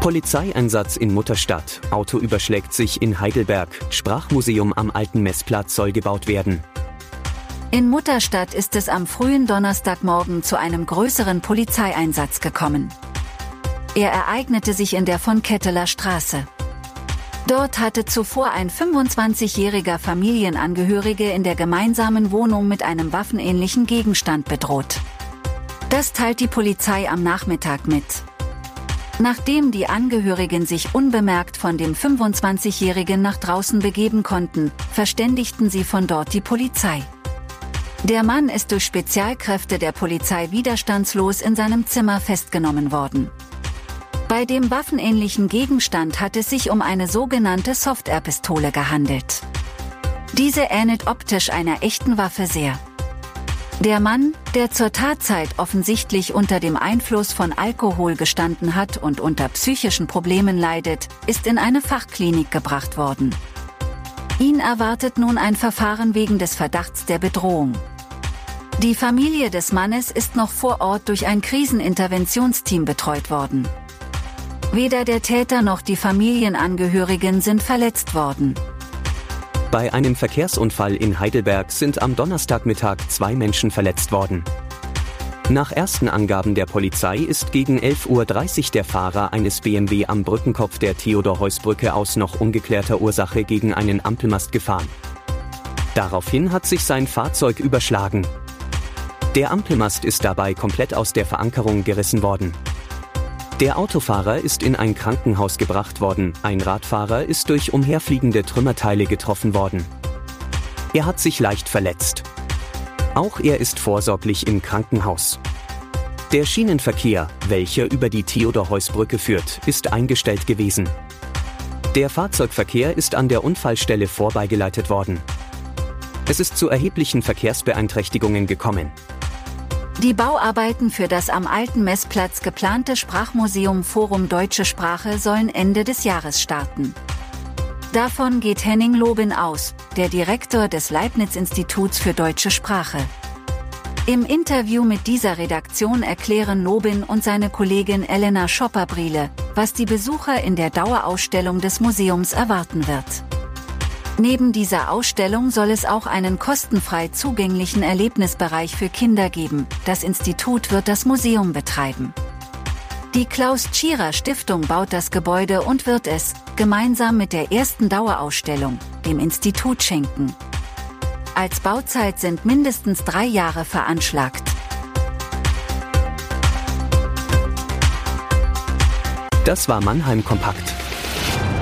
Polizeieinsatz in Mutterstadt. Auto überschlägt sich in Heidelberg. Sprachmuseum am alten Messplatz soll gebaut werden. In Mutterstadt ist es am frühen Donnerstagmorgen zu einem größeren Polizeieinsatz gekommen. Er ereignete sich in der von Ketteler Straße. Dort hatte zuvor ein 25-jähriger Familienangehörige in der gemeinsamen Wohnung mit einem waffenähnlichen Gegenstand bedroht. Das teilt die Polizei am Nachmittag mit. Nachdem die Angehörigen sich unbemerkt von dem 25-Jährigen nach draußen begeben konnten, verständigten sie von dort die Polizei. Der Mann ist durch Spezialkräfte der Polizei widerstandslos in seinem Zimmer festgenommen worden. Bei dem waffenähnlichen Gegenstand hat es sich um eine sogenannte Soft-Air-Pistole gehandelt. Diese ähnelt optisch einer echten Waffe sehr. Der Mann, der zur Tatzeit offensichtlich unter dem Einfluss von Alkohol gestanden hat und unter psychischen Problemen leidet, ist in eine Fachklinik gebracht worden. Ihn erwartet nun ein Verfahren wegen des Verdachts der Bedrohung. Die Familie des Mannes ist noch vor Ort durch ein Kriseninterventionsteam betreut worden. Weder der Täter noch die Familienangehörigen sind verletzt worden. Bei einem Verkehrsunfall in Heidelberg sind am Donnerstagmittag zwei Menschen verletzt worden. Nach ersten Angaben der Polizei ist gegen 11.30 Uhr der Fahrer eines BMW am Brückenkopf der Theodor-Heuss-Brücke aus noch ungeklärter Ursache gegen einen Ampelmast gefahren. Daraufhin hat sich sein Fahrzeug überschlagen. Der Ampelmast ist dabei komplett aus der Verankerung gerissen worden. Der Autofahrer ist in ein Krankenhaus gebracht worden, ein Radfahrer ist durch umherfliegende Trümmerteile getroffen worden. Er hat sich leicht verletzt. Auch er ist vorsorglich im Krankenhaus. Der Schienenverkehr, welcher über die Theodor-Heuss-Brücke führt, ist eingestellt gewesen. Der Fahrzeugverkehr ist an der Unfallstelle vorbeigeleitet worden. Es ist zu erheblichen Verkehrsbeeinträchtigungen gekommen. Die Bauarbeiten für das am alten Messplatz geplante Sprachmuseum Forum Deutsche Sprache sollen Ende des Jahres starten. Davon geht Henning Lobin aus, der Direktor des Leibniz-Instituts für deutsche Sprache. Im Interview mit dieser Redaktion erklären Lobin und seine Kollegin Elena Schopperbriele, was die Besucher in der Dauerausstellung des Museums erwarten wird. Neben dieser Ausstellung soll es auch einen kostenfrei zugänglichen Erlebnisbereich für Kinder geben. Das Institut wird das Museum betreiben. Die Klaus Tschira Stiftung baut das Gebäude und wird es, gemeinsam mit der ersten Dauerausstellung, dem Institut schenken. Als Bauzeit sind mindestens drei Jahre veranschlagt. Das war Mannheim Kompakt.